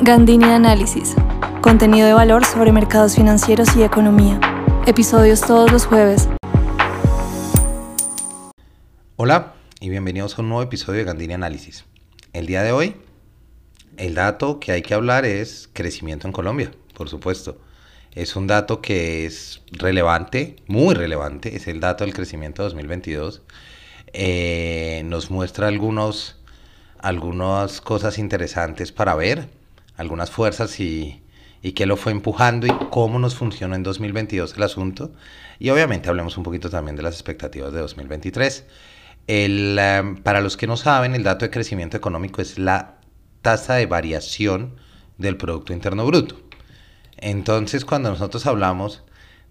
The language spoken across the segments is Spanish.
Gandini Análisis. Contenido de valor sobre mercados financieros y economía. Episodios todos los jueves. Hola y bienvenidos a un nuevo episodio de Gandini Análisis. El día de hoy, el dato que hay que hablar es crecimiento en Colombia, por supuesto. Es un dato que es relevante, muy relevante, es el dato del crecimiento 2022. Eh, nos muestra algunos, algunas cosas interesantes para ver algunas fuerzas y, y qué lo fue empujando y cómo nos funcionó en 2022 el asunto. Y obviamente hablemos un poquito también de las expectativas de 2023. El, em, para los que no saben, el dato de crecimiento económico es la tasa de variación del Producto Interno Bruto. Entonces, cuando nosotros hablamos,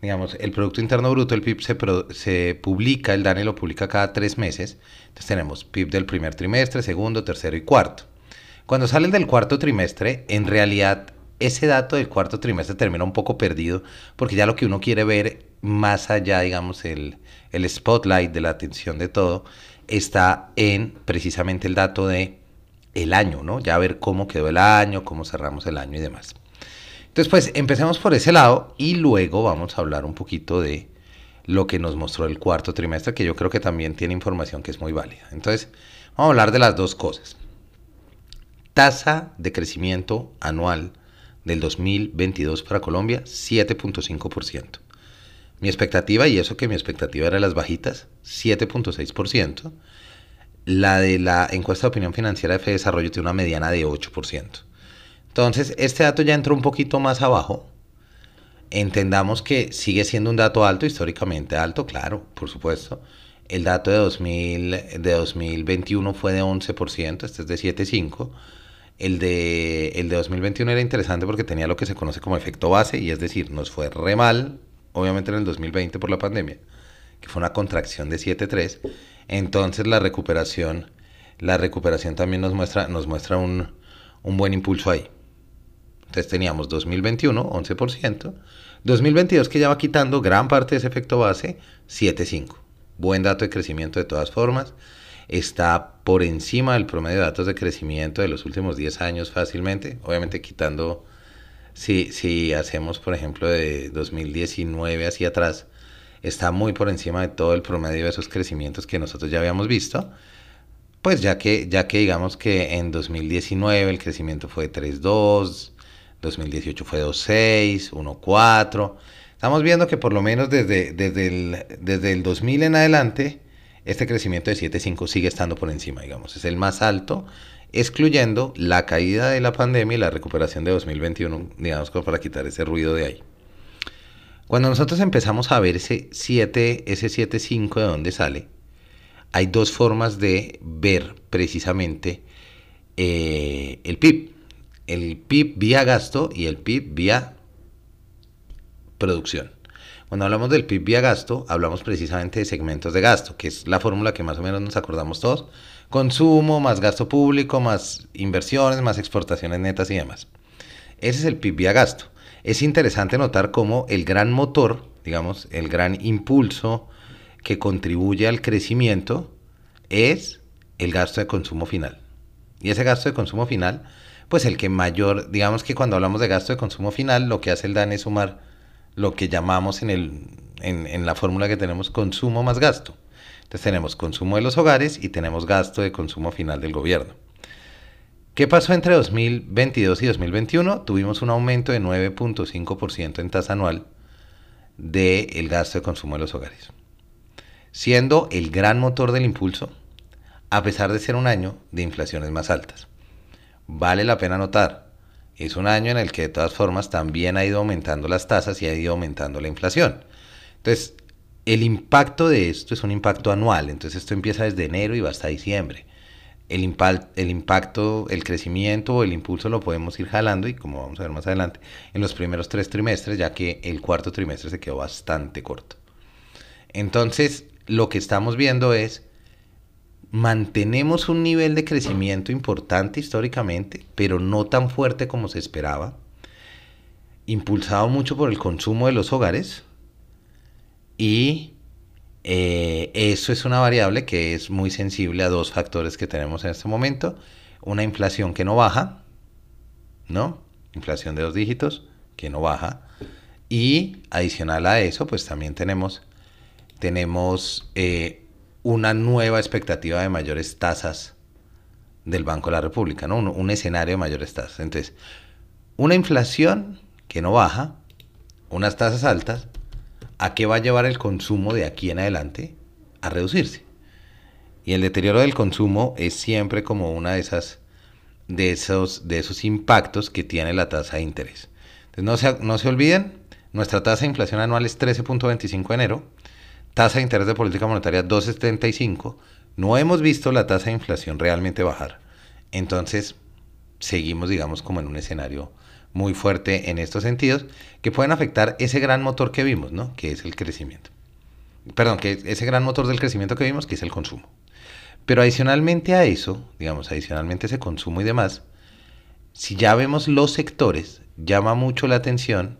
digamos, el Producto Interno Bruto, el PIB, se, se publica, el DANE lo publica cada tres meses. Entonces tenemos PIB del primer trimestre, segundo, tercero y cuarto. Cuando salen del cuarto trimestre, en realidad ese dato del cuarto trimestre termina un poco perdido porque ya lo que uno quiere ver más allá, digamos, el, el spotlight de la atención de todo, está en precisamente el dato de el año, ¿no? Ya ver cómo quedó el año, cómo cerramos el año y demás. Entonces, pues empecemos por ese lado y luego vamos a hablar un poquito de lo que nos mostró el cuarto trimestre, que yo creo que también tiene información que es muy válida. Entonces, vamos a hablar de las dos cosas tasa de crecimiento anual del 2022 para Colombia, 7.5%. Mi expectativa, y eso que mi expectativa era las bajitas, 7.6%. La de la encuesta de opinión financiera de Fede Desarrollo tiene una mediana de 8%. Entonces, este dato ya entró un poquito más abajo. Entendamos que sigue siendo un dato alto, históricamente alto, claro, por supuesto. El dato de, 2000, de 2021 fue de 11%, este es de 7.5%. El de, el de 2021 era interesante porque tenía lo que se conoce como efecto base, y es decir, nos fue re mal, obviamente en el 2020 por la pandemia, que fue una contracción de 7.3. Entonces la recuperación, la recuperación también nos muestra, nos muestra un, un buen impulso ahí. Entonces teníamos 2021, 11%. 2022 que ya va quitando gran parte de ese efecto base, 7.5. Buen dato de crecimiento de todas formas está por encima del promedio de datos de crecimiento de los últimos 10 años fácilmente, obviamente quitando, si, si hacemos por ejemplo de 2019 hacia atrás, está muy por encima de todo el promedio de esos crecimientos que nosotros ya habíamos visto, pues ya que, ya que digamos que en 2019 el crecimiento fue 3.2, 2018 fue 2.6, 1.4, estamos viendo que por lo menos desde, desde, el, desde el 2000 en adelante, este crecimiento de 7.5 sigue estando por encima, digamos, es el más alto, excluyendo la caída de la pandemia y la recuperación de 2021, digamos, para quitar ese ruido de ahí. Cuando nosotros empezamos a ver ese 7, ese 7.5 de dónde sale, hay dos formas de ver precisamente eh, el PIB. El PIB vía gasto y el PIB vía producción. Cuando hablamos del PIB vía gasto, hablamos precisamente de segmentos de gasto, que es la fórmula que más o menos nos acordamos todos. Consumo, más gasto público, más inversiones, más exportaciones netas y demás. Ese es el PIB vía gasto. Es interesante notar cómo el gran motor, digamos, el gran impulso que contribuye al crecimiento es el gasto de consumo final. Y ese gasto de consumo final, pues el que mayor, digamos que cuando hablamos de gasto de consumo final, lo que hace el DAN es sumar lo que llamamos en, el, en, la fórmula que tenemos consumo más gasto. Entonces tenemos consumo de los hogares y tenemos gasto de consumo final del gobierno. ¿Qué pasó entre 2022 y 2021? Tuvimos un aumento de 9.5% en tasa anual del gasto de consumo de los hogares, siendo el gran motor del impulso, a pesar de ser un año de inflaciones más altas. Vale la pena notar es un año en el que de todas formas también ha ido aumentando las tasas y ha ido aumentando la inflación. Entonces, el impacto de esto es un impacto anual, entonces esto empieza desde enero y va hasta diciembre. El, el impacto, el crecimiento o el impulso lo podemos ir jalando y como vamos a ver más adelante, en los primeros tres trimestres, ya que el cuarto trimestre se quedó bastante corto. Entonces, lo que estamos viendo es mantenemos un nivel de crecimiento importante históricamente, pero no tan fuerte como se esperaba, impulsado mucho por el consumo de los hogares y eh, eso es una variable que es muy sensible a dos factores que tenemos en este momento, una inflación que no baja, ¿no? Inflación de dos dígitos, que no baja. Y adicional a eso, pues también tenemos, tenemos eh, una nueva expectativa de mayores tasas del Banco de la República, ¿no? Un, un, escenario de mayores tasas. Entonces, una inflación que no baja, unas tasas altas, ¿a qué va a llevar el consumo de aquí en adelante? A reducirse. Y el deterioro del consumo es siempre como una de esas de esos, de esos impactos que tiene la tasa de interés. Entonces no se, no se olviden, nuestra tasa de inflación anual es 13.25 de enero, tasa de interés de política monetaria 2.75, no hemos visto la tasa de inflación realmente bajar. Entonces seguimos, digamos, como en un escenario muy fuerte en estos sentidos que pueden afectar ese gran motor que vimos, ¿no? Que es el crecimiento. Perdón, que ese gran motor del crecimiento que vimos, que es el consumo. Pero adicionalmente a eso, digamos, adicionalmente a ese consumo y demás, si ya vemos los sectores, llama mucho la atención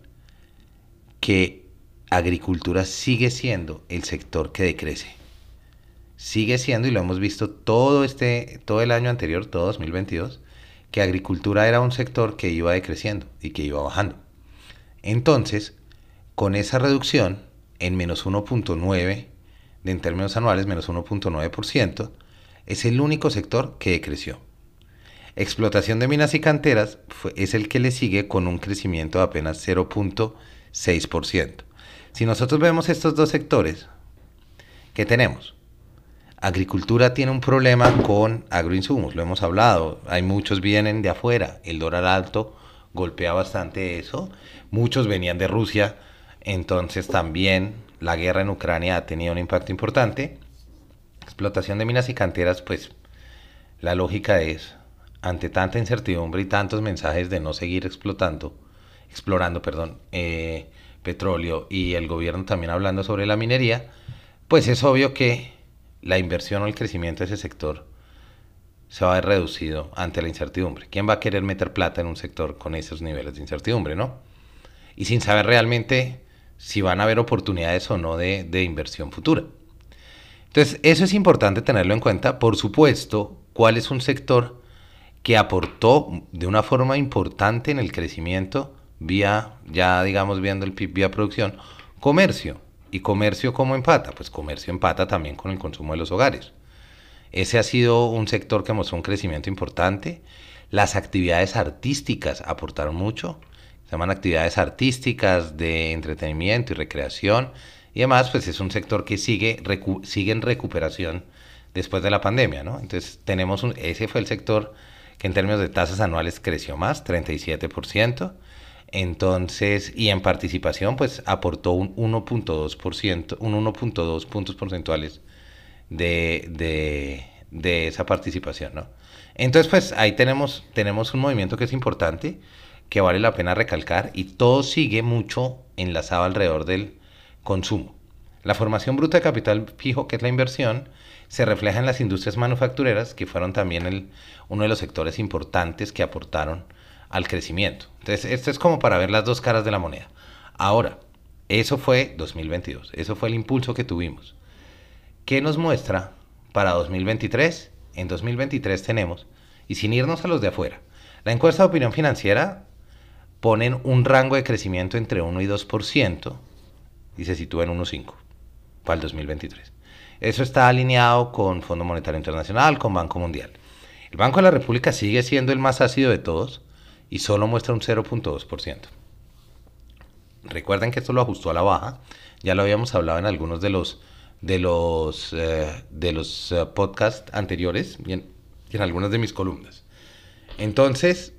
que agricultura sigue siendo el sector que decrece. Sigue siendo, y lo hemos visto todo, este, todo el año anterior, todo 2022, que agricultura era un sector que iba decreciendo y que iba bajando. Entonces, con esa reducción en menos 1.9, en términos anuales, menos 1.9%, es el único sector que creció. Explotación de minas y canteras es el que le sigue con un crecimiento de apenas 0.6%. Si nosotros vemos estos dos sectores, ¿qué tenemos? Agricultura tiene un problema con agroinsumos, lo hemos hablado, hay muchos vienen de afuera, el dólar alto golpea bastante eso, muchos venían de Rusia, entonces también la guerra en Ucrania ha tenido un impacto importante. Explotación de minas y canteras, pues la lógica es, ante tanta incertidumbre y tantos mensajes de no seguir explotando, explorando, perdón, eh, petróleo y el gobierno también hablando sobre la minería, pues es obvio que la inversión o el crecimiento de ese sector se va a ver reducido ante la incertidumbre. ¿Quién va a querer meter plata en un sector con esos niveles de incertidumbre, no? Y sin saber realmente si van a haber oportunidades o no de, inversión futura. Entonces, eso es importante tenerlo en cuenta. Por supuesto, cuál es un sector que aportó de una forma importante en el crecimiento vía, ya digamos viendo el PIB vía producción, comercio. ¿Y comercio cómo empata? Pues comercio empata también con el consumo de los hogares. Ese ha sido un sector que mostró un crecimiento importante. Las actividades artísticas aportaron mucho. Se llaman actividades artísticas de entretenimiento y recreación y además, pues es un sector que sigue, sigue en recuperación después de la pandemia, ¿no? Entonces, tenemos un, ese fue el sector que en términos de tasas anuales creció más, 37%. Entonces, y en participación, pues aportó un 1.2%, un 1.2 puntos porcentuales de, de, de, esa participación, ¿no? Entonces, pues ahí tenemos, tenemos un movimiento que es importante, que vale la pena recalcar, y todo sigue mucho enlazado alrededor del consumo. La formación bruta de capital fijo, que es la inversión, se refleja en las industrias manufactureras, que fueron también el, uno de los sectores importantes que aportaron al crecimiento. Entonces, esto es como para ver las dos caras de la moneda. Ahora, eso fue 2022, eso fue el impulso que tuvimos. ¿Qué nos muestra para 2023? En 2023 tenemos, y sin irnos a los de afuera, la encuesta de opinión financiera ponen un rango de crecimiento entre 1 y 2%, y se sitúa en 1.5 para el 2023. Eso está alineado con Fondo Monetario Internacional, con Banco Mundial. El Banco de la República sigue siendo el más ácido de todos y solo muestra un 0.2%. Recuerden que esto lo ajustó a la baja, ya lo habíamos hablado en algunos de los de los eh, los uh, podcasts anteriores y en algunas de mis columnas. Entonces,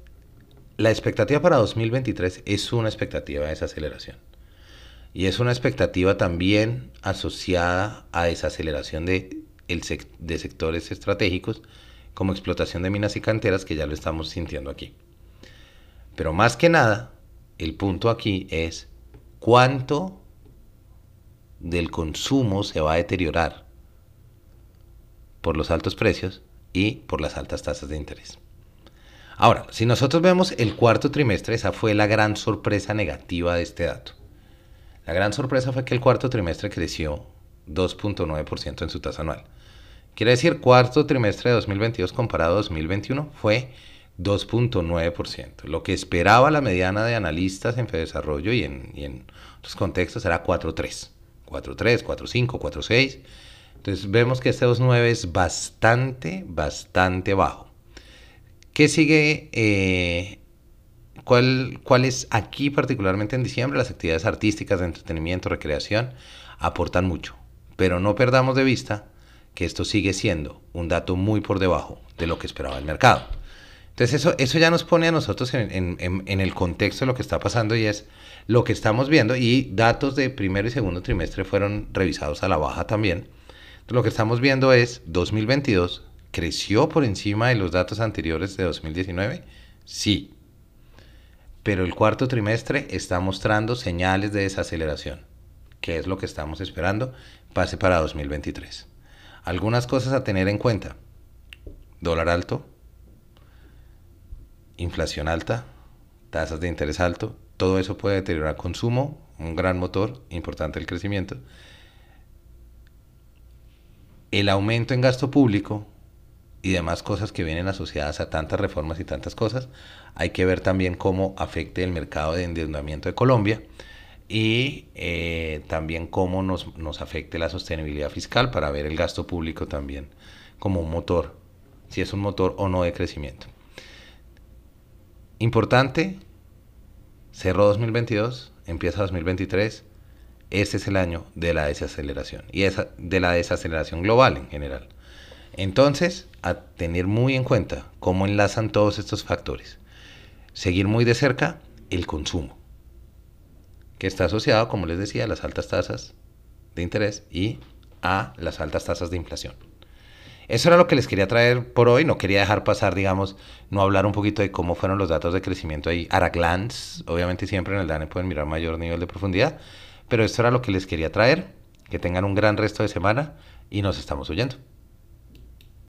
la expectativa para 2023 es una expectativa de desaceleración. Y es una expectativa también asociada a desaceleración de, el de sectores estratégicos como explotación de minas y canteras que ya lo estamos sintiendo aquí. Pero más que nada, el punto aquí es cuánto del consumo se va a deteriorar por los altos precios y por las altas tasas de interés. Ahora, si nosotros vemos el cuarto trimestre, esa fue la gran sorpresa negativa de este dato. La gran sorpresa fue que el cuarto trimestre creció 2.9% en su tasa anual. Quiere decir, cuarto trimestre de 2022 comparado a 2021 fue 2.9%. Lo que esperaba la mediana de analistas en Fedesarrollo y en, y en otros contextos era 4.3. 4.3, 4.5, 4.6. Entonces vemos que este 2.9 es bastante, bastante bajo. ¿Qué sigue? Eh, ¿cuál, ¿Cuál es aquí particularmente en diciembre? Las actividades artísticas de entretenimiento, recreación aportan mucho. Pero no perdamos de vista que esto sigue siendo un dato muy por debajo de lo que esperaba el mercado. Entonces eso, eso ya nos pone a nosotros en, en, el contexto de lo que está pasando y es lo que estamos viendo y datos de primero y segundo trimestre fueron revisados a la baja también. Lo que estamos viendo es 2022 creció por encima de los datos anteriores de 2019, sí, pero el cuarto trimestre está mostrando señales de desaceleración, que es lo que estamos esperando pase para 2023. Algunas cosas a tener en cuenta. Dólar alto, inflación alta, tasas de interés alto, todo eso puede deteriorar consumo, un gran motor importante el crecimiento. El aumento en gasto público y demás cosas que vienen asociadas a tantas reformas y tantas cosas, hay que ver también cómo afecte el mercado de endeudamiento de Colombia y eh, también cómo nos, nos afecte la sostenibilidad fiscal para ver el gasto público también como un motor, si es un motor o no de crecimiento. Importante, cerró 2022, empieza 2023, este es el año de la desaceleración y esa, de la desaceleración global en general. Entonces, a tener muy en cuenta cómo enlazan todos estos factores. Seguir muy de cerca el consumo que está asociado, como les decía, a las altas tasas de interés y a las altas tasas de inflación. Eso era lo que les quería traer por hoy. No quería dejar pasar, digamos, no hablar un poquito de cómo fueron los datos de crecimiento ahí. A glance, obviamente siempre en el DANE pueden mirar mayor nivel de profundidad. Pero esto era lo que les quería traer. Que tengan un gran resto de semana y nos estamos oyendo.